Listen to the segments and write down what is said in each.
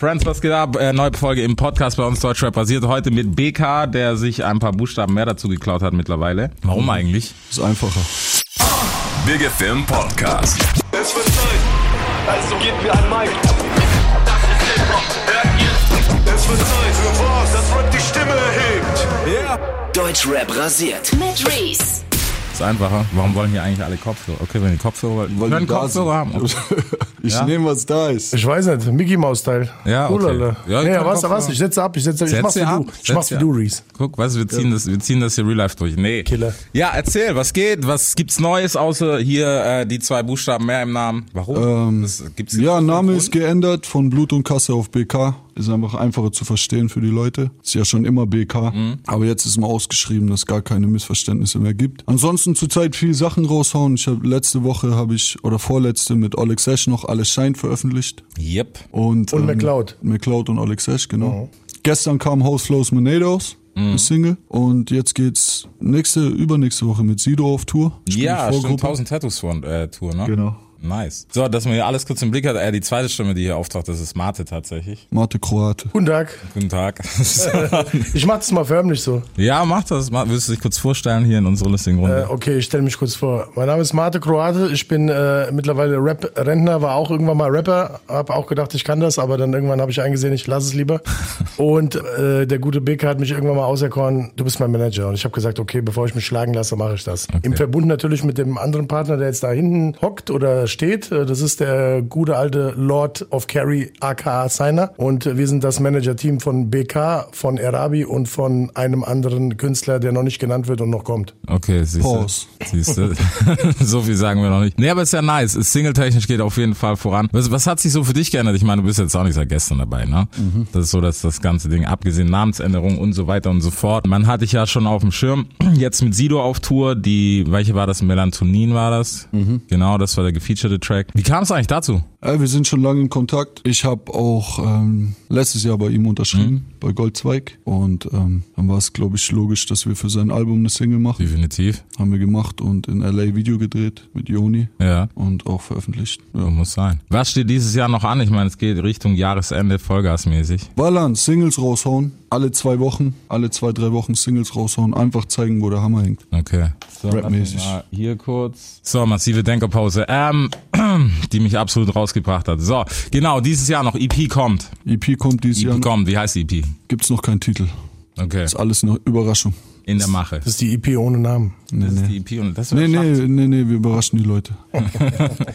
Friends, was geht ab? Äh, neue Folge im Podcast bei uns Deutschrap basiert heute mit BK, der sich ein paar Buchstaben mehr dazu geklaut hat mittlerweile. Warum eigentlich? Ist einfacher. Big FM Podcast. Es wird Zeit, also gebt mir ein Mic. Das ist Hip-Hop, hört ihr? Es wird Zeit für was, das Rap die Stimme erhebt. Deutschrap rasiert. Mit Reese. Ist einfacher. Warum wollen hier eigentlich alle Kopfhörer? Okay, wenn die Kopfhörer wollen, Weil können Kopfhörer haben. Ich Ja? nehme, was da ist. Ich weiß nicht, Mickey Mouse Teil. Ja, okay. Ulala. Ja, Ja, ich ja, kann was, was? Ich setze ab, ich setze, ich Setz mach's wie ab. du. Ich mach's wie du. Reese. Guck, weißt du, wir ziehen das, wir ziehen das hier real life durch. Nee. Killer. Ja, erzähl, was geht? Was gibt's Neues außer hier äh, die zwei Buchstaben mehr im Namen? Warum? Ähm, das, gibt's Ja, Name ist geändert von Blut und Kasse auf BK. Ist einfach einfacher zu verstehen für die Leute. Ist ja schon immer BK. Mhm. Aber jetzt ist mal ausgeschrieben, dass es gar keine Missverständnisse mehr gibt. Ansonsten zurzeit viel Sachen raushauen. Ich habe letzte Woche habe ich oder vorletzte mit Oleg Sesh noch alles Schein veröffentlicht. Yep. Und, Und McLeod. McLeod und Oleg Sesh, genau. Gestern kam House Flows Monados. Mhm. eine Single und jetzt geht's nächste übernächste Woche mit Sido auf Tour. Ich Ja, stimmt, Vorgruppe. 1000 Tattoos von äh, Tour, ne? Genau. Nice. So, dass man hier alles kurz im Blick hat. Äh, die zweite Stimme, die hier auftaucht, das ist Mate tatsächlich. Mate Kroate. Guten Tag. Guten Tag. Ich mach das mal förmlich so. ja, mach das. Willst du dich kurz vorstellen hier in unserer lustigen Runde? Äh, okay, ich stelle mich kurz vor. Mein Name ist Mate Kroate. Ich bin äh, mittlerweile Rap-Rentner, war auch irgendwann mal Rapper. Hab auch gedacht, ich kann das, aber dann irgendwann habe ich eingesehen, ich lasse es lieber. Und äh, der gute Beke hat mich irgendwann mal auserkoren, du bist mein Manager. Und ich habe gesagt, okay, bevor ich mich schlagen lasse, mache ich das. Im Verbund natürlich mit dem anderen Partner, der jetzt da hinten hockt oder steht. Äh, Das ist der gute alte Lord of Carry, aka Signer. Und äh, wir sind das Manager-Team von BK, von Erabi und von einem anderen Künstler, der noch nicht genannt wird und noch kommt. Okay, siehst du. Pause. Siehst du. so viel sagen wir noch nicht. Nee, aber ist ja nice. Single-technisch geht auf jeden Fall voran. Was, was hat sich so für dich geändert? Ich meine, du bist jetzt auch nicht seit gestern dabei, ne? Das ist so, dass das ganze Ding, abgesehen Namensänderung und so weiter und so fort. Man hatte dich ja schon auf dem Schirm. Jetzt mit Sido auf Tour. Die, welche war das? Melatonin war das? Genau, das war der gefeaturete Track. Wie kam es eigentlich dazu? Äh, wir sind schon lange in Kontakt. Ich habe auch ähm, letztes Jahr bei ihm unterschrieben, bei Goldzweig. Und ähm, dann war es, glaube ich, logisch, dass wir für sein Album eine Single machen. Definitiv. Haben wir gemacht und in LA Video gedreht mit Joni Ja. und auch veröffentlicht. Ja. Muss sein. Was steht dieses Jahr noch an? Ich meine, es geht Richtung Jahresende, Vollgasmäßig. Ballern, Singles raushauen, alle zwei Wochen, alle zwei, drei Wochen Singles raushauen, einfach zeigen, wo der Hammer hängt. Okay. So, Rapmäßig. Hier kurz. So, massive Denkerpause. Ähm, die mich absolut rausgebracht hat. So, genau, dieses Jahr noch EP kommt. EP kommt dieses Jahr, EP kommt, wie heißt die EP? gibt's noch keinen Titel. Okay. Ist alles eine Überraschung. In der Mache. Das ist die EP ohne Namen. Das ist die EP und das Nee, nee, nee, nee, wir überraschen die Leute.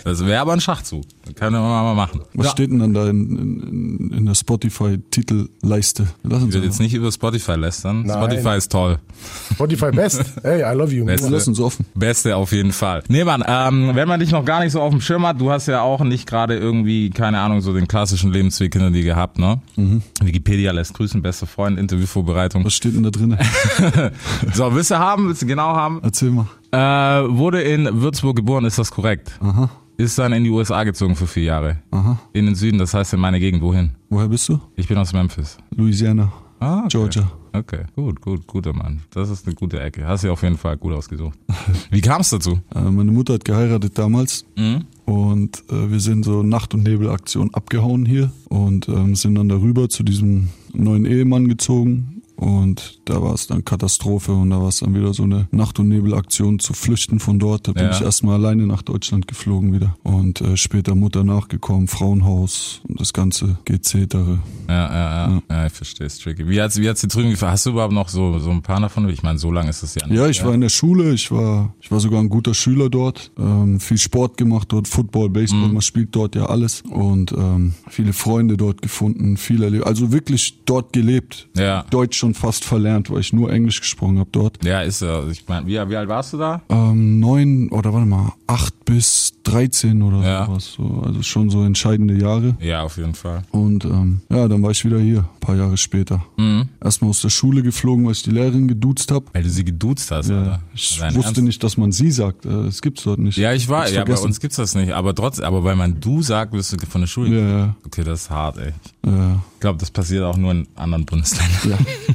Das wäre aber ein Schachzug. Das können wir mal machen. Was ja. steht denn dann da in, in, in der Spotify-Titelleiste? Lass uns Ich will jetzt nicht über Spotify lästern. Nein. Spotify ist toll. Spotify Best. Hey, I love you. Best. Lass uns offen. Beste auf jeden Fall. Nee, Mann, ähm, wenn man dich noch gar nicht so auf dem Schirm hat, du hast ja auch nicht gerade irgendwie, keine Ahnung, so den klassischen Lebensweg hinter dir gehabt, ne? Wikipedia lässt grüßen, beste Freund, Interviewvorbereitung. Was steht denn da drin? So, willst du haben, willst du genau haben? Erzähl mal. Äh, wurde in Würzburg geboren, ist das korrekt? Aha, Ist dann in die USA gezogen für vier Jahre. aha. In den Süden, das heißt in meine Gegend. Wohin? Woher bist du? Ich bin aus Memphis. Louisiana, Ah, okay. Georgia. Okay, gut, gut, guter Mann. Das ist eine gute Ecke. Hast du auf jeden Fall gut ausgesucht. Wie kam es dazu? Äh, meine Mutter hat geheiratet damals Mhm. und äh, wir sind so Nacht- und Nebelaktion abgehauen hier und ähm, sind dann darüber zu diesem neuen Ehemann gezogen. Und da war es dann Katastrophe und da war es dann wieder so eine Nacht- und Nebelaktion zu flüchten von dort. Da bin Ja. ich erstmal alleine nach Deutschland geflogen wieder. Und äh, später Mutter nachgekommen, Frauenhaus und das ganze Gezetere. Ja, ja, ja, ja, ich verstehe es, tricky. Wie hat's, wie hat's dir drüben gefallen? Hast du überhaupt noch so, so ein paar davon? Ich meine, so lange ist es ja nicht. Ja, ich war in der Schule, ich war, ich war sogar ein guter Schüler dort, ähm, viel Sport gemacht dort, Football, Baseball, man spielt dort ja alles und ähm, viele Freunde dort gefunden, viel erlebt, also wirklich dort gelebt. Ja. Deutsch schon fast verlernt, weil ich nur Englisch gesprochen habe dort. Ja, ist ja. Ich meine, wie, wie alt warst du da? Ähm, neun oder warte mal, acht bis 13 oder Ja. sowas, so, also schon so entscheidende Jahre. Ja, auf jeden Fall. Und ähm, ja, dann war ich wieder hier, ein paar Jahre später. Mhm. Erstmal aus der Schule geflogen, weil ich die Lehrerin geduzt habe. Weil du sie geduzt hast, Ja, Alter. ich Dein wusste Ernst? nicht, dass man sie sagt. Äh, Das gibt's dort nicht. Ja, ich war, ja, bei uns gibt's das nicht. Aber trotzdem, aber weil man du sagt, wirst du von der Schule. Ja, ja, Okay, das ist hart, ey. ja. Ich glaube, das passiert auch nur in anderen Bundesländern. ja.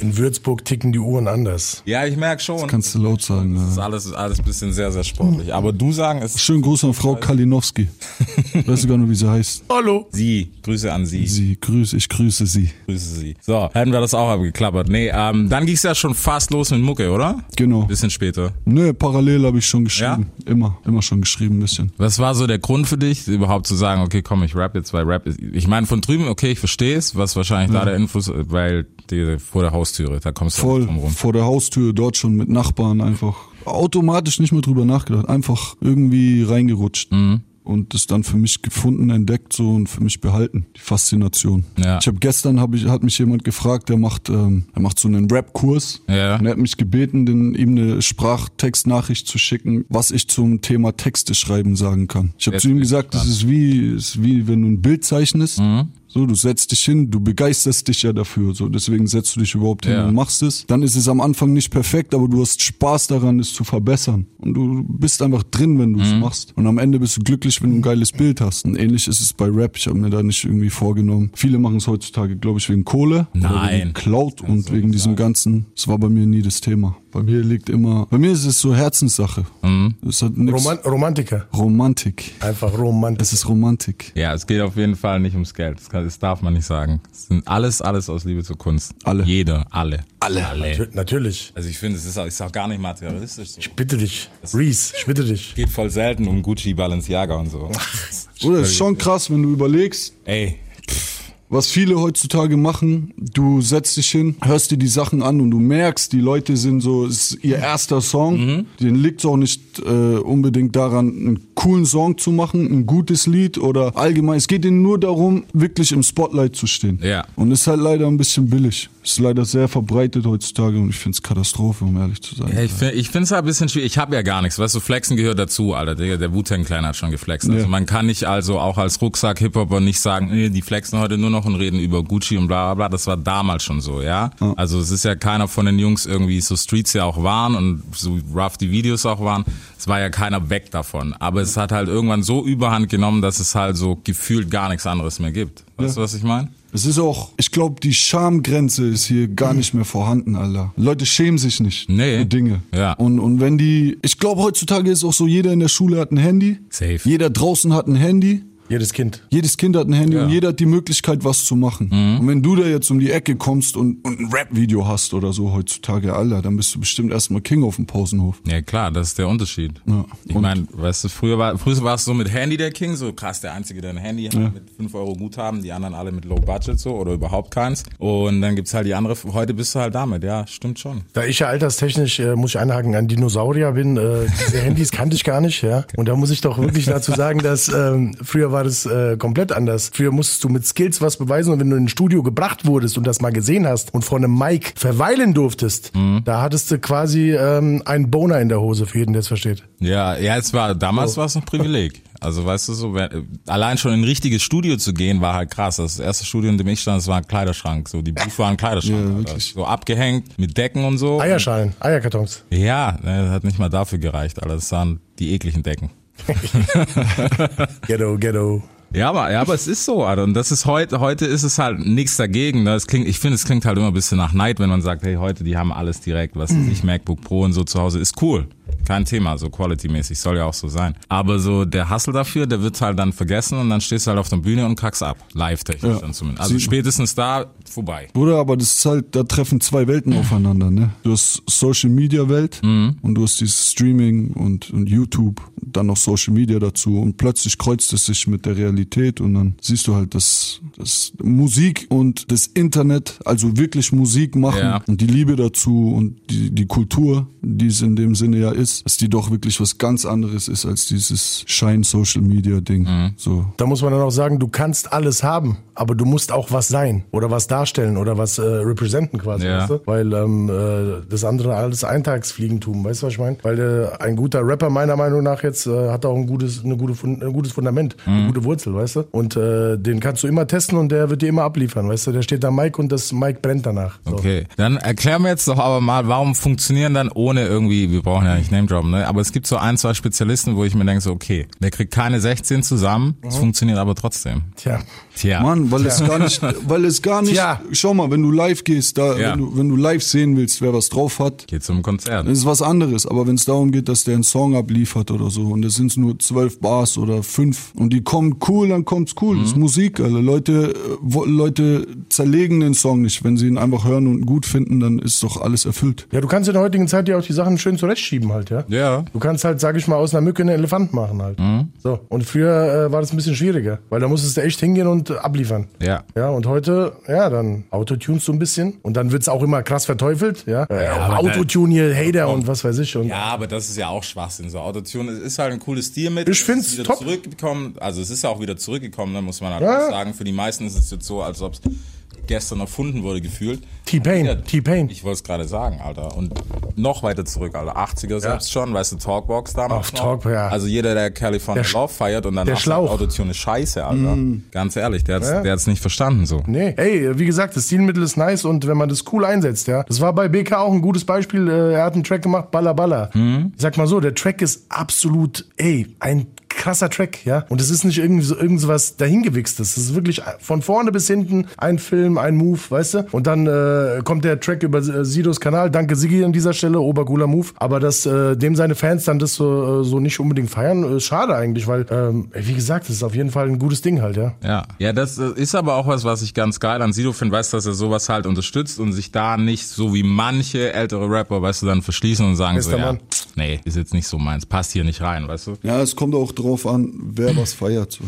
In Würzburg ticken die Uhren anders. Ja, ich merke schon. Kannst du laut sagen. Das ist Ja. alles, alles ein bisschen sehr, sehr sportlich. Aber du sagen es Schönen Gruß an Frau Kalinowski. Weißt du gar nicht, wie sie heißt? Hallo. sie. Grüße an sie. Sie grüße, ich grüße sie. Grüße sie. So, hätten wir das auch abgeklappert. Nee, ähm, dann ging's ja schon fast los mit Mucke, oder? Genau. Bisschen später. Nö, parallel habe ich schon geschrieben. Immer, immer schon geschrieben ein bisschen. Was war so der Grund für dich, überhaupt zu sagen, okay, komm, ich rap jetzt, weil Rap ist, ich meine, von drüben, okay, ich verstehe es, was wahrscheinlich da der Influss, weil die vor der Haustüre, da kommst du Voll drum rum. vor der Haustür, dort schon mit Nachbarn einfach automatisch nicht mehr drüber nachgedacht. Einfach irgendwie reingerutscht. Mhm. Und das dann für mich gefunden, entdeckt so und für mich behalten. Die Faszination. Ja. Ich habe gestern hab ich, hat mich jemand gefragt, der macht, ähm, er macht so einen Rap-Kurs. Ja. Und er hat mich gebeten, den, ihm eine Sprachtextnachricht zu schicken, was ich zum Thema Texte schreiben sagen kann. Ich habe zu ihm gesagt, das ist wie, ist wie wenn du ein Bild zeichnest. Mhm. So, du setzt dich hin, du begeisterst dich ja dafür, so deswegen setzt du dich überhaupt hin Ja. und machst es. Dann ist es am Anfang nicht perfekt, aber du hast Spaß daran, es zu verbessern. Und du bist einfach drin, wenn du Mhm. es machst. Und am Ende bist du glücklich, wenn du ein geiles Bild hast. Und ähnlich ist es bei Rap. Ich habe mir da nicht irgendwie vorgenommen. Viele machen es heutzutage, glaube ich, wegen Kohle. Nein. wegen Cloud und wegen diesem Ganzen. Das war bei mir nie das Thema. Bei mir liegt immer, bei mir ist es so Herzenssache. Mhm. Es hat. Roman Romantiker. Romantik. Einfach Romantik. Es ist Romantik. Ja, es geht auf jeden Fall nicht ums Geld. Das, kann, das darf man nicht sagen. Es sind alles, alles aus Liebe zur Kunst. Alle. Jeder, alle. Alle. Nat- Natürlich. Also ich finde, es ist auch, ist auch gar nicht materialistisch so. Ich bitte dich. Reese, ich bitte dich. geht voll selten um Gucci, Balenciaga und so. Oder ist schon krass, wenn du überlegst, Ey, was viele heutzutage machen, du setzt dich hin, hörst dir die Sachen an und du merkst, die Leute sind so, es ist ihr erster Song. Mhm. Denen liegt es auch nicht äh, unbedingt daran, einen coolen Song zu machen, ein gutes Lied oder allgemein. Es geht ihnen nur darum, wirklich im Spotlight zu stehen. Ja. Und ist halt leider ein bisschen billig. Ist leider sehr verbreitet heutzutage und ich finde es Katastrophe, um ehrlich zu sein. Ja, ich finde ich find's halt ein bisschen schwierig. Ich habe ja gar nichts. Weißt du, Flexen gehört dazu, Alter. Der, der Wu-Tang-Clan hat schon geflext. Also Ja. man kann nicht also auch als Rucksack-Hip-Hopper nicht sagen, nee, die flexen heute nur noch und reden über Gucci und bla bla bla. Das war damals schon so, ja. Also es ist ja keiner von den Jungs irgendwie so Streets ja auch waren und so rough die Videos auch waren. Es war ja keiner weg davon. Aber es hat halt irgendwann so überhand genommen, dass es halt so gefühlt gar nichts anderes mehr gibt. Weißt du, was ich meine? Es ist auch, ich glaube, die Schamgrenze ist hier gar nicht mehr vorhanden, Alter. Leute schämen sich nicht Nee. für Dinge. Ja. Und, und wenn die, ich glaube, heutzutage ist auch so, jeder in der Schule hat ein Handy. Safe. Jeder draußen hat ein Handy. Jedes Kind. Jedes Kind hat ein Handy Ja. und jeder hat die Möglichkeit, was zu machen. Mhm. Und wenn du da jetzt um die Ecke kommst und, und ein Rap-Video hast oder so heutzutage, Alter, dann bist du bestimmt erstmal King auf dem Pausenhof. Ja klar, das ist der Unterschied. Ja. Ich meine, weißt du, früher war früher war es so mit Handy der King, so krass der Einzige, der ein Handy hat, mit 5 Euro Guthaben, die anderen alle mit Low Budget so oder überhaupt keins. Und dann gibt's halt die andere, heute bist du halt damit, ja, stimmt schon. Da ich ja alterstechnisch, äh, muss ich einhaken, ein Dinosaurier bin, äh, diese Handys kannte ich gar nicht, ja. Und da muss ich doch wirklich dazu sagen, dass ähm, früher war das äh, komplett anders. Früher musstest du mit Skills was beweisen und wenn du in ein Studio gebracht wurdest und das mal gesehen hast und vor einem Mic verweilen durftest, da hattest du quasi ähm, einen Boner in der Hose, für jeden, der es versteht. Ja, ja, es war, damals war es ein Privileg. Also weißt du so, wenn, allein schon in ein richtiges Studio zu gehen, war halt krass. Das erste Studio, in dem ich stand, das war ein Kleiderschrank. So, die Booth war ein Kleiderschrank. Ja. So abgehängt mit Decken und so. Eierschalen, Eierkartons. Ja, ne, das hat nicht mal dafür gereicht, Alter. Das waren die ekligen Decken. Ghetto, Ghetto. Ja, aber, ja, aber es ist so, Alter. Und das ist heute, heute ist es halt nichts dagegen. Ne? Es klingt, ich finde, es klingt halt immer ein bisschen nach Neid, wenn man sagt, hey, heute, die haben alles direkt, was weiß ich, MacBook Pro und so zu Hause, ist cool. Kein Thema, so quality-mäßig, soll ja auch so sein. Aber so der Hustle dafür, der wird halt dann vergessen und dann stehst du halt auf der Bühne und kackst ab. Live-technisch Ja. dann zumindest. Also spätestens da, vorbei. Bruder, aber das ist halt, da treffen zwei Welten aufeinander, ne? Du hast Social Media Welt und du hast dieses Streaming und, und YouTube, dann noch Social Media dazu und plötzlich kreuzt es sich mit der Realität und dann siehst du halt, dass, dass Musik und das Internet, also wirklich Musik machen Ja. und die Liebe dazu und die, die Kultur, die es in dem Sinne ja ist, dass die doch wirklich was ganz anderes ist als dieses Schein-Social-Media-Ding. So. Da muss man dann auch sagen, du kannst alles haben, aber du musst auch was sein oder was darstellen oder was äh, representen quasi, Ja. weißt du? Weil ähm, äh, das andere alles Eintagsfliegentum, weißt du, was ich meine? Weil äh, ein guter Rapper meiner Meinung nach jetzt äh, hat auch ein gutes, eine gute, ein gutes Fundament, eine gute Wurzel. Weißt du? Und äh, den kannst du immer testen und der wird dir immer abliefern, weißt du? Der steht da Mike und das Mike brennt danach. So. Okay, dann erklär mir jetzt doch aber mal, warum funktionieren dann ohne irgendwie, wir brauchen ja nicht Name Droppen, ne? Aber es gibt so ein, zwei Spezialisten, wo ich mir denke so, okay, der kriegt keine 16 zusammen, es Mhm. funktioniert aber trotzdem. Tja. Tja. Mann, weil es gar nicht, weil es gar nicht, Schau mal, wenn du live gehst, da, Ja. wenn, du, wenn du live sehen willst, wer was drauf hat, Geht zum Konzert. das ist was anderes. Aber wenn es darum geht, dass der einen Song abliefert oder so, und es sind nur zwölf Bars oder fünf, und die kommen cool, dann kommt's cool. Das ist Musik, Alter. Leute, äh, wo- Leute zerlegen den Song nicht. Wenn sie ihn einfach hören und gut finden, dann ist doch alles erfüllt. Ja, du kannst in der heutigen Zeit ja auch die Sachen schön zurechtschieben halt, ja? Ja. Du kannst halt, sag ich mal, aus einer Mücke einen Elefant machen halt. Mhm. So. Und früher äh, war das ein bisschen schwieriger, weil da musstest du echt hingehen und abliefern. Ja. Ja, und heute, ja, dann Autotunest du ein bisschen und dann wird's auch immer krass verteufelt, ja. Äh, Autotune hier, Hater und was weiß ich. Und Ja, aber das ist ja auch Schwachsinn. So Autotune es ist halt ein cooles Stilmittel. Ich find's Es top. Zurückgekommen, also es ist ja auch wieder zurückgekommen, da muss man halt Ja. sagen. Für die meisten ist es jetzt so, als ob es gestern erfunden wurde, gefühlt. T-Pain, Ja, T-Pain. Ich wollte es gerade sagen, Alter. Und noch weiter zurück, Alter. 80er selbst schon, weißt du, Talkbox damals. Auf noch. Talk, ja. Also jeder, der California Der Love feiert und dann der Schlauch. Autotune ist scheiße, Alter. Ganz ehrlich, der hat's, Ja. der hat's nicht verstanden so. Nee, ey, wie gesagt, das Stilmittel ist nice und wenn man das cool einsetzt, ja. Das war bei BK auch ein gutes Beispiel. Äh, Er hat einen Track gemacht, Baller Baller. Ich sag mal so, der Track ist absolut, ey, ein krasser Track, ja. Und es ist nicht irgendwie so irgendwas dahingewichstes. Es ist wirklich von vorne bis hinten ein Film, ein Move, weißt du? Und dann äh, kommt der Track über äh, Sidos Kanal. Danke Sigi an dieser Stelle, obercooler Move. Aber dass äh, dem seine Fans dann das so, äh, so nicht unbedingt feiern, ist schade eigentlich, weil, ähm, wie gesagt, das ist auf jeden Fall ein gutes Ding halt, ja. Ja, ja, das äh, ist aber auch was, was ich ganz geil an Sido finde, weißt du, dass er sowas halt unterstützt und sich da nicht so wie manche ältere Rapper, weißt du, dann verschließen und sagen so, Bester ja, Mann. nee, ist jetzt nicht so meins, passt hier nicht rein, weißt du? Ja, es kommt auch drauf an, wer was feiert. So.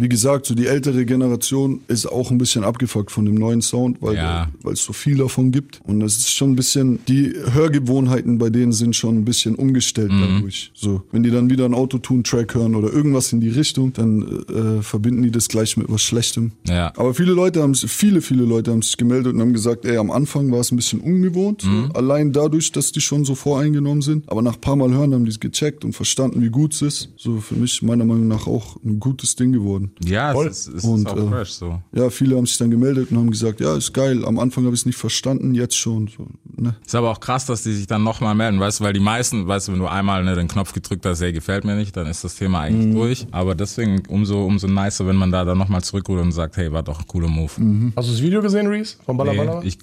Wie gesagt, so die ältere Generation ist auch ein bisschen abgefuckt von dem neuen Sound, weil Ja. es so viel davon gibt. Und es ist schon ein bisschen, die Hörgewohnheiten bei denen sind schon ein bisschen umgestellt dadurch. So, wenn die dann wieder einen Autotune-Track hören oder irgendwas in die Richtung, dann äh, verbinden die das gleich mit was Schlechtem. Ja. Aber viele Leute haben sich, viele, viele Leute haben sich gemeldet und haben gesagt, ey, am Anfang war es ein bisschen ungewohnt, so, allein dadurch, dass die schon so voreingenommen sind. Aber nach ein paar Mal hören haben die es gecheckt und verstanden, wie gut es ist. So für mich meiner Meinung nach auch ein gutes Ding geworden. Ja, Voll. es ist, es Und, ist auch äh, fresh so. Ja, viele haben sich dann gemeldet und haben gesagt, ja, ist geil. Am Anfang habe ich es nicht verstanden, jetzt schon. So, ne? Ist aber auch krass, dass die sich dann nochmal melden, weißt du, weil die meisten, weißt du, wenn du einmal ne, den Knopf gedrückt hast, hey, gefällt mir nicht, dann ist das Thema eigentlich Mhm. durch. Aber deswegen umso, umso nicer, wenn man da dann nochmal zurückrudert und sagt, hey, war doch ein cooler Move. Hast du das Video gesehen, Reese? Von Baller? Nee, ich,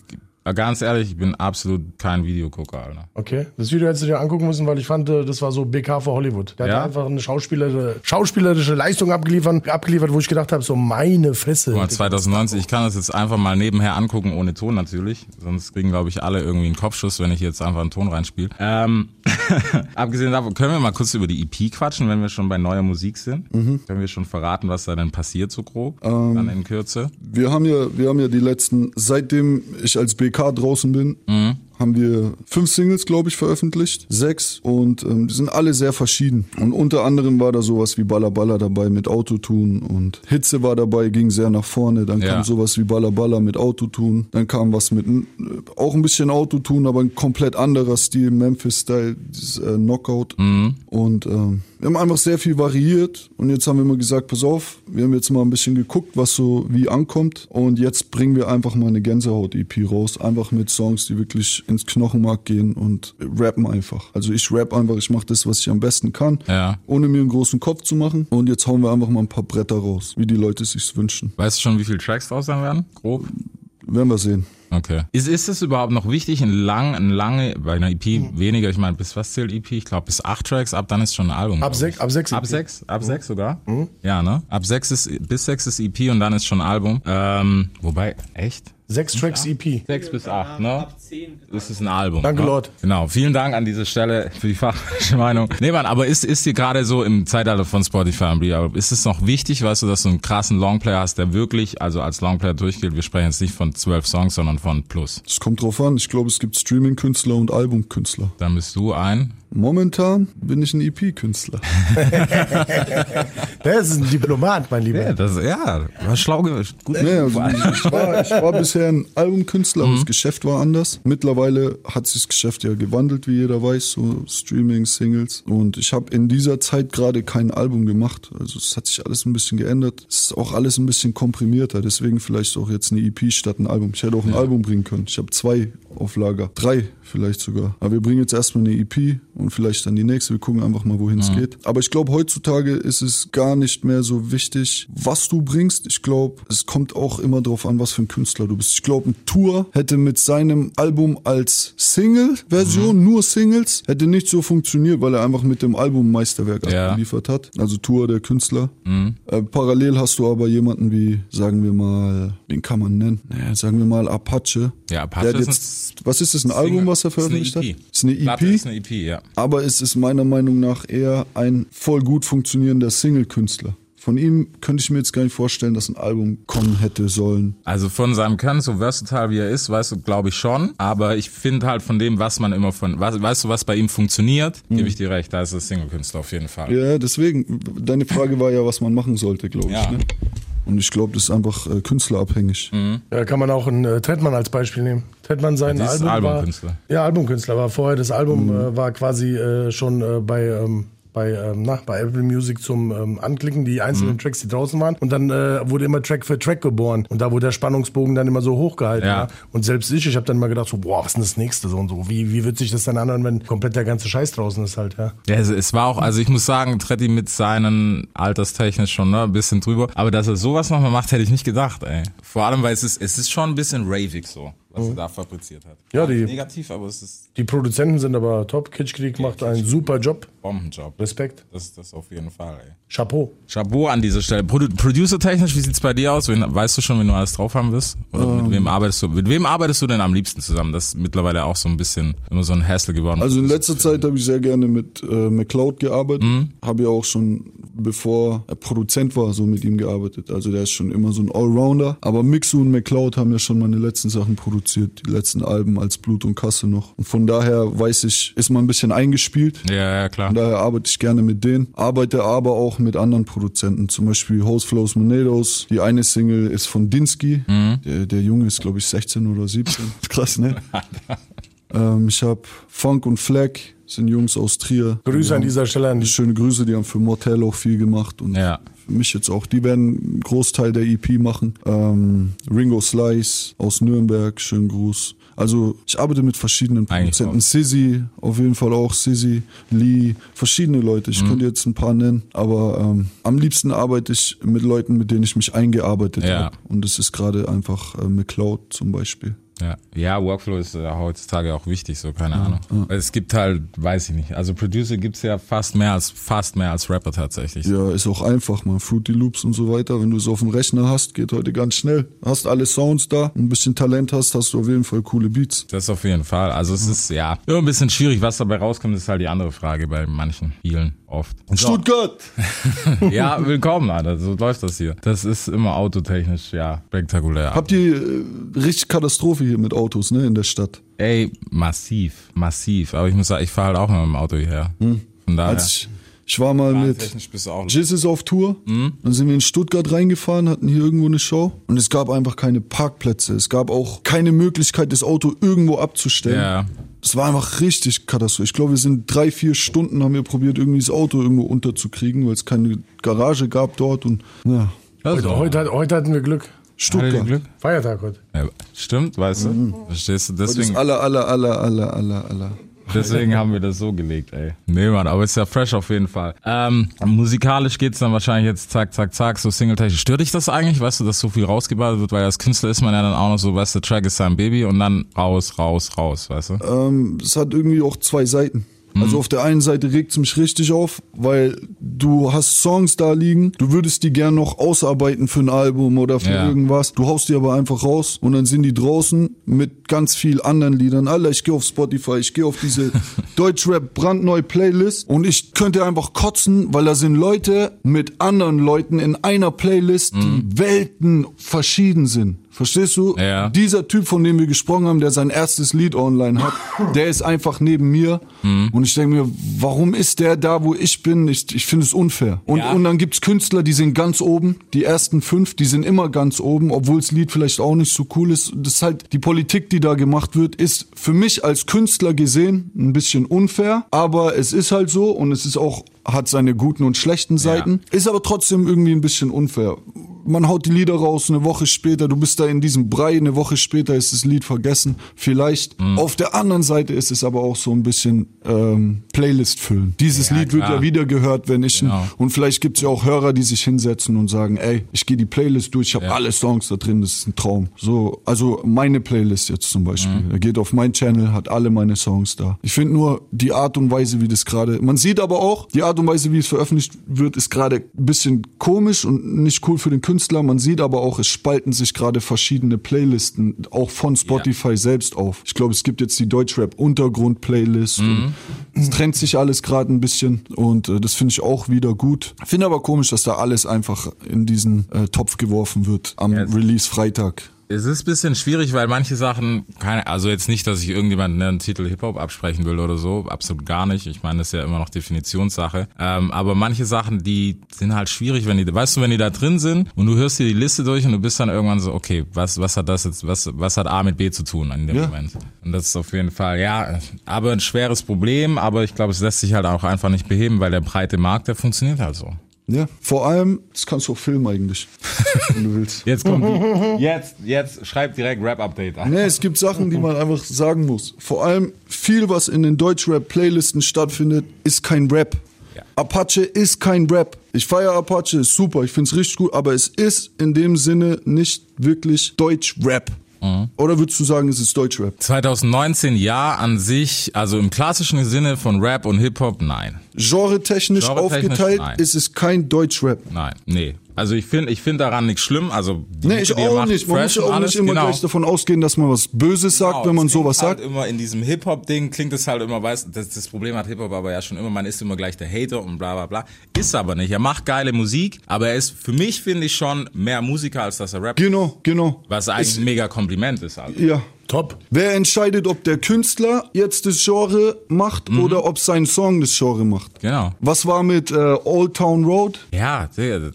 ganz ehrlich, ich bin absolut kein Videogucker, Alter. Okay, das Video hättest du dir angucken müssen, weil ich fand, äh, das war so BK für Hollywood. Der Ja? hat einfach eine schauspielerische, schauspielerische Leistung abgeliefert, abgeliefert, wo ich gedacht habe, so meine Fresse. Guck mal, 2019, ich kann das jetzt einfach mal nebenher angucken, ohne Ton natürlich. Sonst kriegen, glaube ich, alle irgendwie einen Kopfschuss, wenn ich jetzt einfach einen Ton reinspiele. Ähm, abgesehen davon, können wir mal kurz über die EP quatschen, wenn wir schon bei neuer Musik sind? Mhm. Können wir schon verraten, was da denn passiert so grob? Ähm, Dann in Kürze. Wir haben ja, wir haben ja die letzten, seitdem ich als BK draußen bin, haben wir fünf Singles, glaube ich, veröffentlicht. Sechs. Und ähm, die sind alle sehr verschieden. Und unter anderem war da sowas wie Baller Baller dabei mit Autotune und Hitze war dabei, ging sehr nach vorne. Dann Ja. kam sowas wie Baller Baller mit Autotune. Dann kam was mit äh, auch ein bisschen Autotune, aber ein komplett anderer Stil, Memphis-Style, dieses äh, Knockout. Und ähm, wir haben einfach sehr viel variiert und jetzt haben wir mal gesagt, pass auf, wir haben jetzt mal ein bisschen geguckt, was so wie ankommt und jetzt bringen wir einfach mal eine Gänsehaut-EP raus, einfach mit Songs, die wirklich ins Knochenmark gehen und rappen einfach. Also ich rap einfach, ich mache das, was ich am besten kann, Ja. ohne mir einen großen Kopf zu machen und jetzt hauen wir einfach mal ein paar Bretter raus, wie die Leute es sich wünschen. Weißt du schon, wie viele Tracks draus sein werden? Grob? Werden wir sehen. Okay. Ist, ist es überhaupt noch wichtig, ein lang, ein lange, bei einer EP Hm. weniger, ich meine, bis was zählt EP? Ich glaube bis acht Tracks, ab dann ist schon ein Album. Ab glaub sech- ich. ab sechs Ab EP. sechs, ab Hm. sechs sogar? Ja, ne? Ab sechs ist, bis sechs ist EP und dann ist schon ein Album. Ähm, wobei, echt? Sechs Tracks EP. Sechs bis acht, ne? Das ist ein Album. Danke, ne? Lord. Genau. Vielen Dank an diese Stelle für die fachliche Meinung. Nee, Mann, aber ist, ist dir gerade so im Zeitalter von Spotify und Bria, ist es noch wichtig, weißt du, dass du einen krassen Longplayer hast, der wirklich, also als Longplayer durchgeht? Wir sprechen jetzt nicht von zwölf Songs, sondern von Plus. Es kommt drauf an. Ich glaube, es gibt Streaming-Künstler und Albumkünstler. Dann bist du ein Momentan bin ich ein EP-Künstler. Das ist ein Diplomat, mein Lieber. Ja, das, ja, war schlau. Gut. Nee, also ich, war, ich war bisher ein Albumkünstler, aber das Geschäft war anders. Mittlerweile hat sich das Geschäft ja gewandelt, wie jeder weiß, so Streaming, Singles. Und ich habe in dieser Zeit gerade kein Album gemacht. Also es hat sich alles ein bisschen geändert. Es ist auch alles ein bisschen komprimierter. Deswegen vielleicht auch jetzt eine EP statt ein Album. Ich hätte auch ein Album bringen können. Ich habe zwei auf Lager. Drei vielleicht sogar. Aber wir bringen jetzt erstmal eine EP und vielleicht dann die nächste. Wir gucken einfach mal, wohin es geht. Aber ich glaube, heutzutage ist es gar nicht mehr so wichtig, was du bringst. Ich glaube, es kommt auch immer darauf an, was für ein Künstler du bist. Ich glaube, ein Tour hätte mit seinem Album als Single-Version, nur Singles, hätte nicht so funktioniert, weil er einfach mit dem Album Meisterwerk Ja. abgeliefert hat. Also Tour der Künstler. Äh, parallel hast du aber jemanden wie, sagen wir mal, wen kann man nennen? Naja, sagen wir mal Apache. Ja, Apache Der hat ist was ist das, ein Album, was er veröffentlicht hat? EP. Ist eine EP. Platte ist eine EP, ja. Aber es ist meiner Meinung nach eher ein voll gut funktionierender Single-Künstler. Von ihm könnte ich mir jetzt gar nicht vorstellen, dass ein Album kommen hätte sollen. Also von seinem Können, so versatile wie er ist, weißt du, glaube ich schon. Aber ich finde halt von dem, was man immer von, weißt, weißt du, was bei ihm funktioniert, gebe ich dir recht, da ist er Single-Künstler auf jeden Fall. Ja, deswegen, deine Frage war ja, was man machen sollte, glaube Ja. ich. Ne? Und ich glaube, das ist einfach äh, künstlerabhängig. Ja, kann man auch einen äh, Trettmann als Beispiel nehmen. Trettmann sein Das ist Album Albumkünstler. war ja Albumkünstler war vorher das Album äh, war quasi äh, schon äh, bei ähm, bei, ähm, na, bei Apple Music zum ähm, Anklicken, die einzelnen Tracks, die draußen waren. Und dann äh, wurde immer Track für Track geboren. Und da wurde der Spannungsbogen dann immer so hochgehalten. Ja. Ja. Und selbst ich, ich habe dann mal gedacht, so, boah, was ist denn das nächste so und so? Wie, wie wird sich das dann anhören, wenn komplett der ganze Scheiß draußen ist halt, ja? Ja, es, es war auch, also ich muss sagen, Tretti mit seinen alterstechnisch schon ne, ein bisschen drüber. Aber dass er sowas nochmal macht, hätte ich nicht gedacht, ey. Vor allem, weil es ist, es ist schon ein bisschen ravig so, was er da fabriziert hat. Ja, die- Negativ, aber es ist Die Produzenten sind aber top. Kitschkrieg macht einen super Job. Bombenjob. Respekt. Das, das auf jeden Fall, ey. Chapeau. Chapeau an dieser Stelle. Produ Producer-technisch, wie sieht's bei dir aus? Wen, weißt du schon, wenn du alles drauf haben wirst? Oder Ähm. mit wem arbeitest du? Mit wem arbeitest du denn am liebsten zusammen? Das ist mittlerweile auch so ein bisschen immer so ein Hassle geworden. Also in letzter Zeit habe ich sehr gerne mit äh, McCloud gearbeitet. Mhm. Habe ja auch schon, bevor er Produzent war, so mit ihm gearbeitet. Also der ist schon immer so ein Allrounder. Aber Mixu und McCloud haben ja schon meine letzten Sachen produziert, die letzten Alben als Blut und Kasse noch. Und von daher weiß ich, ist man ein bisschen eingespielt. ja, ja, klar. Von daher arbeite ich gerne mit denen. Arbeite aber auch mit anderen Produzenten, zum Beispiel Host Flows Monados. Die eine Single ist von Dinsky. Der, der Junge ist, glaube ich, 16 oder 17. Krass, ne? ähm, ich habe Funk und Fleck, sind Jungs aus Trier. Grüße an dieser Stelle an die Schöne Grüße, die haben für Motel auch viel gemacht und Ja. Mich jetzt auch. Die werden einen Großteil der EP machen. Ähm, Ringo Slice aus Nürnberg, schönen Gruß. Also ich arbeite mit verschiedenen Produzenten. Sizzy, auf jeden Fall auch Sizzy, Lee, verschiedene Leute. Mhm. Ich könnte jetzt ein paar nennen, aber ähm, am liebsten arbeite ich mit Leuten, mit denen ich mich eingearbeitet Ja. habe. Und das ist gerade einfach äh, McCloud zum Beispiel. Ja, ja Workflow ist ja heutzutage auch wichtig, so keine Ahnung. Weil es gibt halt, weiß ich nicht, also Producer gibt's ja fast mehr als fast mehr als Rapper tatsächlich. Ja, ist auch einfach, man. Fruity Loops und so weiter. Wenn du es auf dem Rechner hast, geht heute ganz schnell. Hast alle Sounds da, ein bisschen Talent hast, hast du auf jeden Fall coole Beats. Das auf jeden Fall. Also es ist ja immer ein bisschen schwierig, was dabei rauskommt, ist halt die andere Frage bei manchen, vielen, oft. Stuttgart! Ja, willkommen, Alter. So läuft das hier. Das ist immer autotechnisch, ja, spektakulär. Habt ihr äh, richtig Katastrophe hier mit Autos, ne, in der Stadt? Ey, massiv, massiv. Aber ich muss sagen, ich fahre halt auch mal mit dem Auto hierher. Von daher. Als ich, ich war mal mit Technisch bist du auch. Jizz ist auf Tour, dann sind wir in Stuttgart reingefahren, hatten hier irgendwo eine Show und es gab einfach keine Parkplätze. Es gab auch keine Möglichkeit, das Auto irgendwo abzustellen. Ja. Es war einfach richtig Katastrophe. Ich glaube, wir sind drei, vier Stunden haben wir probiert, irgendwie das Auto irgendwo unterzukriegen, weil es keine Garage gab dort und ja. Also, Heute, heute, heute hatten wir Glück. Stuttgart. Glück? Feiertag heute. Ja, stimmt, weißt du? Verstehst du? Das Deswegen, aller, aller, aller, aller, aller, aller. Deswegen haben wir das so gelegt, ey. Nee, Mann, aber ist ja fresh auf jeden Fall. Ähm, musikalisch geht's dann wahrscheinlich jetzt zack, zack, zack, so Single-technisch. Stört dich das eigentlich, weißt du, dass so viel rausgeballt wird? Weil als Künstler ist man ja dann auch noch so, weißt du, Track ist sein Baby und dann raus, raus, raus, weißt du? Ähm, es hat irgendwie auch zwei Seiten. Also auf der einen Seite regt es mich richtig auf, weil du hast Songs da liegen, du würdest die gern noch ausarbeiten für ein Album oder für Ja. irgendwas. Du haust die aber einfach raus und dann sind die draußen mit ganz viel anderen Liedern. Alter, ich gehe auf Spotify, ich gehe auf diese Deutschrap brandneue Playlist und ich könnte einfach kotzen, weil da sind Leute mit anderen Leuten in einer Playlist, die Welten verschieden sind. Verstehst du? Ja. Dieser Typ, von dem wir gesprochen haben, der sein erstes Lied online hat, der ist einfach neben mir. Mhm. Und ich denke mir, warum ist der da, wo ich bin? Ich, ich finde es unfair. Und, Ja. und dann gibt's Künstler, die sind ganz oben. Die ersten fünf, die sind immer ganz oben, obwohl das Lied vielleicht auch nicht so cool ist. Das ist halt die Politik, die da gemacht wird, ist für mich als Künstler gesehen ein bisschen unfair. Aber es ist halt so und es ist auch hat seine guten und schlechten Seiten, ist aber trotzdem irgendwie ein bisschen unfair. Man haut die Lieder raus, eine Woche später, du bist da in diesem Brei, eine Woche später ist das Lied vergessen. Vielleicht. Mhm. Auf der anderen Seite ist es aber auch so ein bisschen ähm, Playlist füllen. Dieses Lied wird klar. ja wieder gehört, wenn ich Genau. und vielleicht gibt's ja auch Hörer, die sich hinsetzen und sagen, ey, ich gehe die Playlist durch, ich habe alle Songs da drin, das ist ein Traum. So, also meine Playlist jetzt zum Beispiel. Mhm. Er geht auf mein Channel, hat alle meine Songs da. Ich finde nur die Art und Weise, wie das gerade. Man sieht aber auch, die Art und Weise, wie es veröffentlicht wird, ist gerade ein bisschen komisch und nicht cool für den Künstler. Man sieht aber auch, es spalten sich gerade verschiedene Playlisten, auch von Spotify selbst auf. Ich glaube, es gibt jetzt die Deutschrap-Untergrund-Playlist. und Es trennt sich alles gerade ein bisschen und äh, das finde ich auch wieder gut. Finde aber komisch, dass da alles einfach in diesen äh, Topf geworfen wird am Jetzt- Release Freitag. Es ist ein bisschen schwierig, weil manche Sachen, keine, also jetzt nicht, dass ich irgendjemanden einen Titel Hip-Hop absprechen will oder so, absolut gar nicht. Ich meine, das ist ja immer noch Definitionssache. Ähm, aber manche Sachen, die sind halt schwierig, wenn die, weißt du, wenn die da drin sind und du hörst dir die Liste durch und du bist dann irgendwann so, okay, was, was hat das jetzt, was, was hat A mit B zu tun in dem Ja. Moment? Und das ist auf jeden Fall, ja, aber ein schweres Problem, aber ich glaube, es lässt sich halt auch einfach nicht beheben, weil der breite Markt, der funktioniert halt so. Ja, vor allem, das kannst du auch filmen eigentlich, wenn du willst. Jetzt kommt die, jetzt, jetzt schreib direkt Rap-Update an. Nee, es gibt Sachen, die man einfach sagen muss. Vor allem viel, was in den Deutschrap-Playlisten stattfindet, ist kein Rap. Ja. Apache ist kein Rap. Ich feiere Apache, ist super, ich find's richtig gut, aber es ist in dem Sinne nicht wirklich Deutsch-Rap. Mhm. Oder würdest du sagen, es ist Deutsch-Rap? 2019 ja an sich, also im klassischen Sinne von Rap und Hip-Hop, nein. Genre-technisch Genre-technisch, aufgeteilt nein. ist es kein Deutsch-Rap. Nein, nee. Also ich finde ich finde daran nichts schlimm. Also die Nee, ich er auch macht, nicht. Man muss ja auch alles, nicht immer genau. gleich davon ausgehen, dass man was Böses sagt, Genau, wenn man sowas halt sagt. immer in diesem Hip-Hop-Ding klingt es halt immer, weißt das, das Problem hat Hip-Hop aber ja schon immer, man ist immer gleich der Hater und bla bla bla. Ist aber nicht. Er macht geile Musik, aber er ist für mich, finde ich, schon mehr Musiker, als dass er rappt. Genau, genau. Was eigentlich ein mega Kompliment ist. Also. Ja, Top. Wer entscheidet, ob der Künstler jetzt das Genre macht Mhm. oder ob sein Song das Genre macht? Genau. Was war mit äh, Old Town Road? Ja,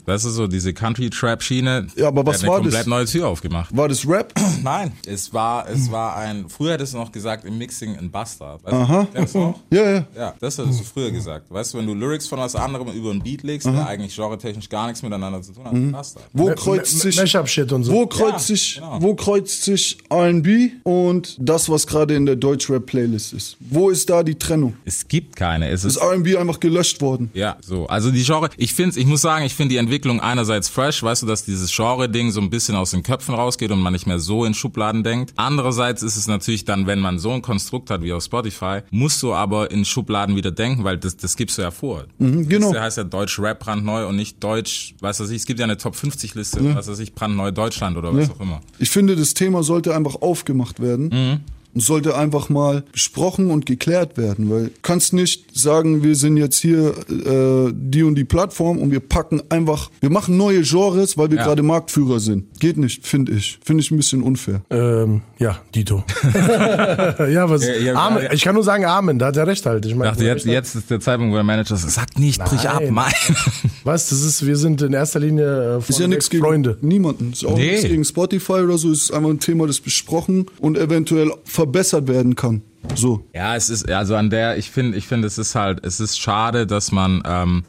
das ist so diese Country-Trap-Schiene. Ja, aber was war eine komplett das? neue Tür aufgemacht. War das Rap? Nein, es war, es war ein, früher hättest du noch gesagt, im Mixing ein Bastard. Weißt Aha. Du, kennst du noch? Ja, ja. Ja, das hättest du früher gesagt. Weißt du, wenn du Lyrics von was anderem über einen Beat legst, der eigentlich genretechnisch gar nichts miteinander zu tun hat, ein Bastard. Wo kreuzt sich Mashup-Shit und so. Wo kreuzt Ja, sich genau. wo kreuzt sich R&B und das was gerade in der Deutschrap Playlist ist? Wo ist da die Trennung? Es gibt keine. Es ist Ist R&B einfach gelöscht worden? Ja, so. Also die Genre, ich finde, ich muss sagen, ich finde die Entwicklung einerseits fresh, weißt du, dass dieses Genre-Ding so ein bisschen aus den Köpfen rausgeht und man nicht mehr so in Schubladen denkt. Andererseits ist es natürlich dann, wenn man so ein Konstrukt hat wie auf Spotify, musst du aber in Schubladen wieder denken, weil das, das gibst du ja vor. genau. Das heißt ja Deutsch Rap brandneu und nicht Deutsch, weißt du, es gibt ja eine Top 50 Liste, was weiß ich, brandneu Deutschland oder was auch immer. Ich finde, das Thema sollte einfach aufgemacht werden. Mhm. Und sollte einfach mal besprochen und geklärt werden, weil du kannst nicht sagen, wir sind jetzt hier äh, die und die Plattform und wir packen einfach, wir machen neue Genres, weil wir Ja. gerade Marktführer sind. Geht nicht, finde ich. Finde ich ein bisschen unfair. Ähm, ja, Dito. ja, was? Ja, ja, Amen. Ich kann nur sagen Amen, da hat er recht halt. Ich meine, dachte, jetzt, jetzt ist der Zeitpunkt, wo der Manager sagt, sag nicht, brich ab, Nein. mein. Was? Das ist, wir sind in erster Linie äh, Ist ja nichts gegen Freunde. niemanden. Ist auch Nee. nichts gegen Spotify oder so. Es ist einfach ein Thema, das besprochen und eventuell verbessert werden kann. So. Ja, es ist, also an der, ich finde, ich finde, es ist halt, es ist schade, dass man, ähm,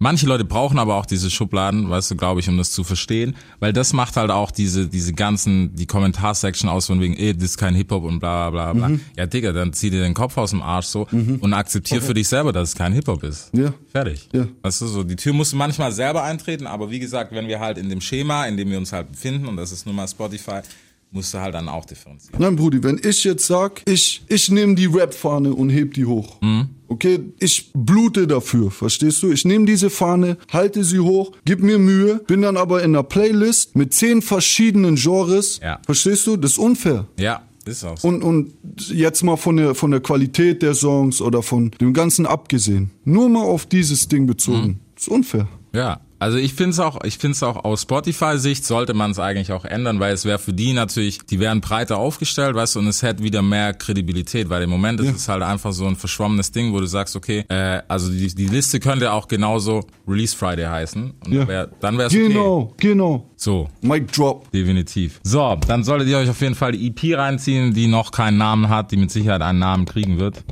manche Leute brauchen aber auch diese Schubladen, weißt du, glaube ich, um das zu verstehen, weil das macht halt auch diese, diese ganzen, die Kommentarsection aus von wegen, ey, das ist kein Hip-Hop und bla, bla, bla, bla. Ja, Digga, dann zieh dir den Kopf aus dem Arsch so und akzeptier für dich selber, dass es kein Hip-Hop ist. Ja. Fertig. Ja. Weißt du, so, die Tür musst du manchmal selber eintreten, aber wie gesagt, wenn wir halt in dem Schema, in dem wir uns halt befinden, und das ist nun mal Spotify, musst du halt dann auch differenzieren. Nein, Brudi, wenn ich jetzt sag, ich, ich nehme die Rap-Fahne und heb die hoch. Mhm. Okay, ich blute dafür, verstehst du? Ich nehme diese Fahne, halte sie hoch, gib mir Mühe, bin dann aber in einer Playlist mit zehn verschiedenen Genres. Ja. Verstehst du? Das ist unfair. Ja, ist auch so. Und, und jetzt mal von der, von der Qualität der Songs oder von dem Ganzen abgesehen. Nur mal auf dieses Ding bezogen. Mhm. Das ist unfair. Ja, Also ich finde es auch, ich finde es auch aus Spotify-Sicht sollte man es eigentlich auch ändern, weil es wäre für die natürlich, die wären breiter aufgestellt, weißt du, und es hätte wieder mehr Kredibilität, weil im Moment ist es halt einfach so ein verschwommenes Ding, wo du sagst, okay, äh, also die, die Liste könnte auch genauso Release Friday heißen und Ja. wär, dann wäre es okay. Genau, genau. So, Mic drop. definitiv. So, dann solltet ihr euch auf jeden Fall die EP reinziehen, die noch keinen Namen hat, die mit Sicherheit einen Namen kriegen wird,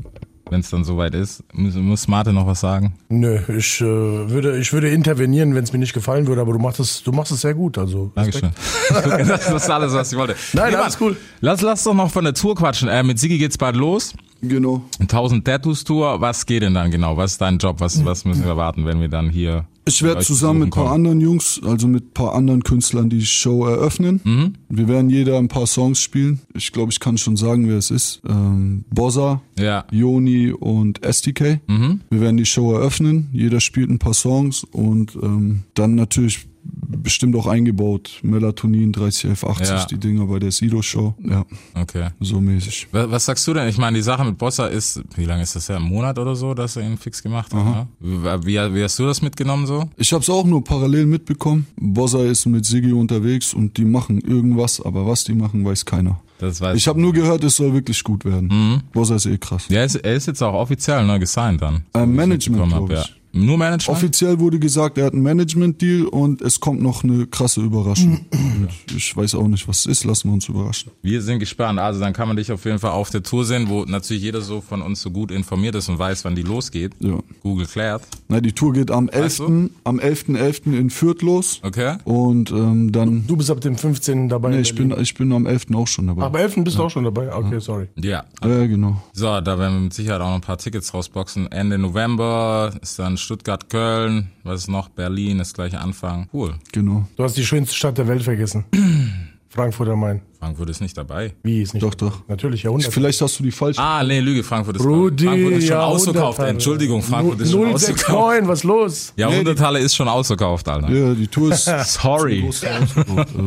wenn es dann soweit ist. Muss, muss Marte noch was sagen? Nö, ich äh, würde, ich würde intervenieren, wenn es mir nicht gefallen würde, aber du machst es, du machst es sehr gut. Also Dankeschön. das ist alles, was ich wollte. Nein, Nee, alles cool. Lass, lass doch noch von der Tour quatschen. Äh, mit Sigi geht's bald los. Genau. 1000 Tattoos Tour. Was geht denn dann genau? Was ist dein Job? Was, was müssen wir erwarten, wenn wir dann hier? Ich werde zusammen mit ein paar anderen Jungs, also mit ein paar anderen Künstlern die Show eröffnen. Mhm. Wir werden jeder ein paar Songs spielen. Ich glaube, ich kann schon sagen, wer es ist. Ähm, Bossa, Ja. Joni und STK. Mhm. Wir werden die Show eröffnen. Jeder spielt ein paar Songs und ähm, dann natürlich bestimmt auch eingebaut. Melatonin 301180, Ja. die Dinger bei der Sido Show. Ja, Okay. so mäßig. Was, was sagst du denn? Ich meine, die Sache mit Bossa ist, wie lange ist das her? Ein Monat oder so, dass er ihn fix gemacht hat? Ne? Wie, wie, hast du das mitgenommen so? Ich habe es auch nur parallel mitbekommen. Bossa ist mit Siggi unterwegs und die machen irgendwas, aber was die machen, weiß keiner. Das weiß Ich habe nur gehört, es soll wirklich gut werden. Mhm. Bossa ist eh krass. Ja, er ist, er ist jetzt auch offiziell ne, gesigned dann. Äh, Management, hab, glaube ich. ja. Nur Management? Offiziell wurde gesagt, er hat einen Management-Deal und es kommt noch eine krasse Überraschung. und ich weiß auch nicht, was es ist. Lassen wir uns überraschen. Wir sind gespannt. Also dann kann man dich auf jeden Fall auf der Tour sehen, wo natürlich jeder so von uns so gut informiert ist und weiß, wann die losgeht. Ja. Google klärt. Na, die Tour geht am 11. Weißt du? am 11.11. in Fürth los. Okay? Und ähm, dann. du bist ab dem 15. dabei. Nee, in ich bin, ich bin am 11. auch schon dabei. Ab 11. bist du auch schon dabei. Okay, sorry. Ja. ja, genau. So, da werden wir mit Sicherheit auch noch ein paar Tickets rausboxen. Ende November ist dann Stuttgart, Köln. Was ist noch? Berlin ist gleich Anfang. Cool. Genau. Du hast die schönste Stadt der Welt vergessen. Frankfurt am Main. Frankfurt ist nicht dabei. Wie ist nicht? Doch, doch. Natürlich, Jahrhundert. Vielleicht hast du die falsche. Ah, nee, Lüge, Frankfurt ist, Rudi, Frankfurt ist schon ausverkauft. Entschuldigung, Frankfurt ist schon ausverkauft. 069, was los? Jahrhunderthalle ist schon ausverkauft, Alter. Ja, die Tour ist. Sorry.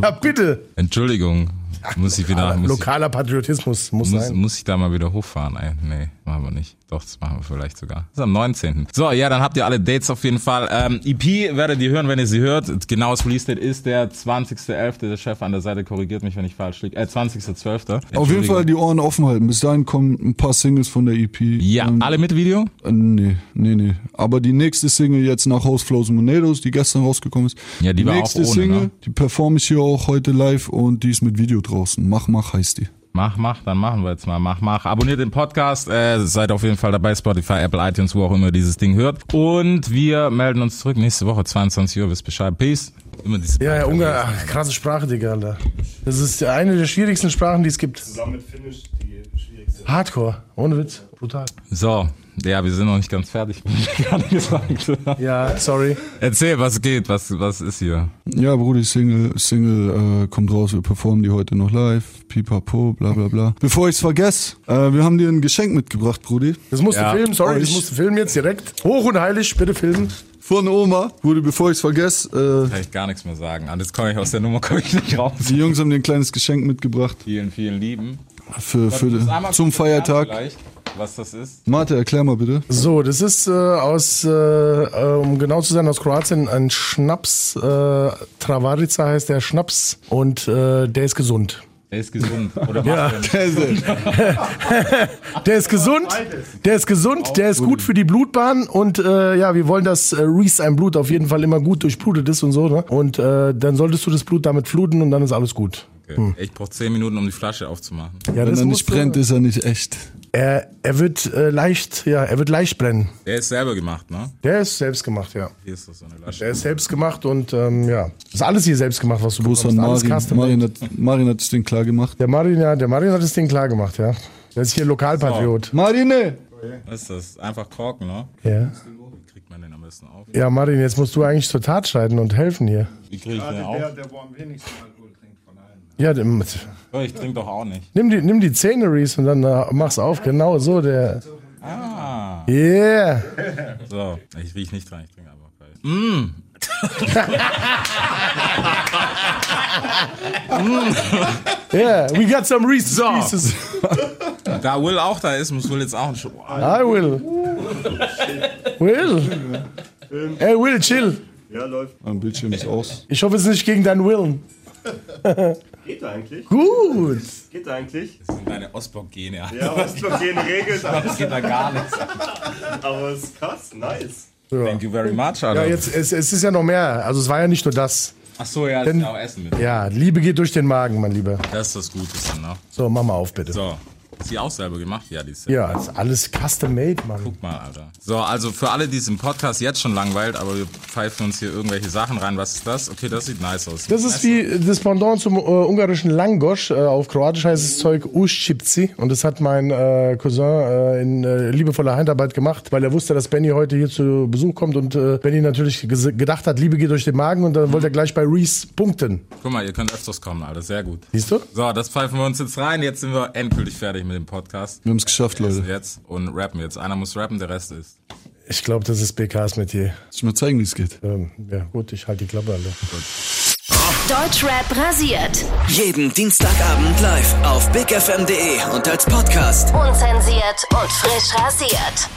Ja, bitte. Entschuldigung. Muss ich wieder, muss ich, Lokaler Patriotismus muss, muss, sein. muss ich da mal wieder hochfahren, ey. Nee, machen wir nicht. Doch, das machen wir vielleicht sogar. Das ist am 19. So, ja, dann habt ihr alle Dates auf jeden Fall. Ähm, EP werdet ihr hören, wenn ihr sie hört. Genaues Release-Date ist der 20.11. Der Chef an der Seite korrigiert mich, wenn ich falsch liege. Äh, 20.12. Auf jeden Fall die Ohren offen halten. Bis dahin kommen ein paar Singles von der EP. Ja, Ähm, alle mit Video? Äh, Nee, nee, nee. Aber die nächste Single jetzt nach House Flows and Monados, die gestern rausgekommen ist. Ja, die war auch nächste ohne, Single, ne? die performe ich hier auch heute live und die ist mit Video draußen. Mach, mach heißt die. Mach, mach, dann machen wir jetzt mal. Mach, mach. Abonniert den Podcast, äh, seid auf jeden Fall dabei, Spotify, Apple, iTunes, wo auch immer ihr dieses Ding hört. Und wir melden uns zurück nächste Woche, 22 Uhr. Wisst Bescheid. Peace. Immer diese Ja, ja, Ungar, krasse Sprache, Digga, Alter. Das ist eine der schwierigsten Sprachen, die es gibt. Zusammen mit Finnisch die schwierigste. Hardcore, ohne Witz, brutal. So, ja, wir sind noch nicht ganz fertig, wie ich gerade gesagt. Ja, sorry. Erzähl, was geht, was, was ist hier? Ja, Brudi, Single, Single äh, kommt raus, wir performen die heute noch live. Pipapo, bla bla bla. Bevor ich's vergesse, äh, wir haben dir ein Geschenk mitgebracht, Brudi. Das musst Ja, du filmen, sorry, musst du filmen jetzt direkt. Hoch und heilig, bitte filmen. Von Oma, Brudi, bevor ich's vergesse, äh, Kann ich gar nichts mehr sagen. Alles komme ich aus der Nummer, komme ich nicht raus. die Jungs haben dir ein kleines Geschenk mitgebracht Vielen, vielen lieben. Für, für einmal zum Feiertag. Was das ist? Marte, erklär mal bitte. So, das ist äh, aus, äh, äh, um genau zu sein, aus Kroatien ein Schnaps. Äh, Travarica heißt der Schnaps und äh, der ist gesund. Er ist gesund. Oder Ja. macht er nicht? Der ist gesund, der ist gesund, der ist gut für die Blutbahn und äh, ja, wir wollen, dass äh, Reese ein Blut auf jeden Fall immer gut durchblutet ist und so. Ne? Und äh, dann solltest du das Blut damit fluten und dann ist alles gut. Okay. Ich brauche zehn Minuten, um die Flasche aufzumachen. Ja, Wenn er nicht brennt, ist er nicht echt. Er, er wird äh, leicht, ja, er wird leicht brennen. Der ist selber gemacht, ne? Der ist selbst gemacht, ja. Hier ist das so eine Flasche. Der ist selbst gemacht und ähm, ja, ist alles hier selbst gemacht, was du Gruß an Marin. custom. Marin hat, Marin hat das Ding klar gemacht. Der Marin, ja, der Marin hat das Ding klar gemacht, ja. Der ist hier Lokalpatriot. Marine! Was ist das? Einfach Korken, ne? Ja. Wie kriegt man den am besten auf? ja, Marin, jetzt musst du eigentlich zur Tat schreiten und helfen hier. Wie kriege ich den Der, auf? der wo am wenigsten allen. Ja, dem- ich trinke doch auch nicht. nimm die, nimm die Zähne, Reese, und dann äh, mach's auf. Genau so, der. Ah. Yeah. So, ich riech nicht dran, ich trinke einfach gleich. Yeah, we got some Reese's So. Pieces. Da Will auch da ist, muss Will jetzt auch ein Schuh. I will. Will. Hey, Will, chill. Ja, läuft. Mein Bildschirm ist aus. Ich hoffe, es ist nicht gegen deinen Willen. Geht eigentlich? Gut. Geht eigentlich? Das sind deine Ostblock-Gene, ja. Ja, Ostblockien regelt, Das geht da gar nicht. aber es ist krass, nice. Thank you very much, Alter. Ja, jetzt, es, es ist ja noch mehr. Also es war ja nicht nur das. Ach so, ja, das Denn- ist ja auch Essen mit. Ja, Liebe geht durch den Magen, mein Lieber. Das ist das Gute, dann, ne? So, mach mal auf, bitte. So. Ist die auch selber gemacht? Ja, die ist Ja, ist alles custom made, Mann. Guck mal, Alter. So, also für alle, die es im Podcast jetzt schon langweilt, aber wir pfeifen uns hier irgendwelche Sachen rein. Was ist das? Okay, das sieht nice aus. Das ist wie das Pendant zum äh, ungarischen Langosch. Äh, auf Kroatisch heißt das Zeug Uschipci. Und das hat mein äh, Cousin äh, in äh, liebevoller Handarbeit gemacht, weil er wusste, dass Benny heute hier zu Besuch kommt. Und äh, Benny natürlich gedacht hat, Liebe geht durch den Magen. Und dann wollte er gleich bei Reese punkten. Guck mal, ihr könnt öfters kommen, Alter. Sehr gut. Siehst du? So, das pfeifen wir uns jetzt rein. Jetzt sind wir endgültig fertig mit dem Podcast. Wir haben es geschafft, Leute. Jetzt und rappen jetzt. Einer muss rappen, der Rest ist. Ich glaube, das ist BKs mit dir. Soll ich mal zeigen, wie es geht? Ähm, ja, gut, ich halte die Klappe, Alter. Deutschrap rasiert. Jeden Dienstagabend live auf bigfm.de und als Podcast. Unzensiert und frisch rasiert.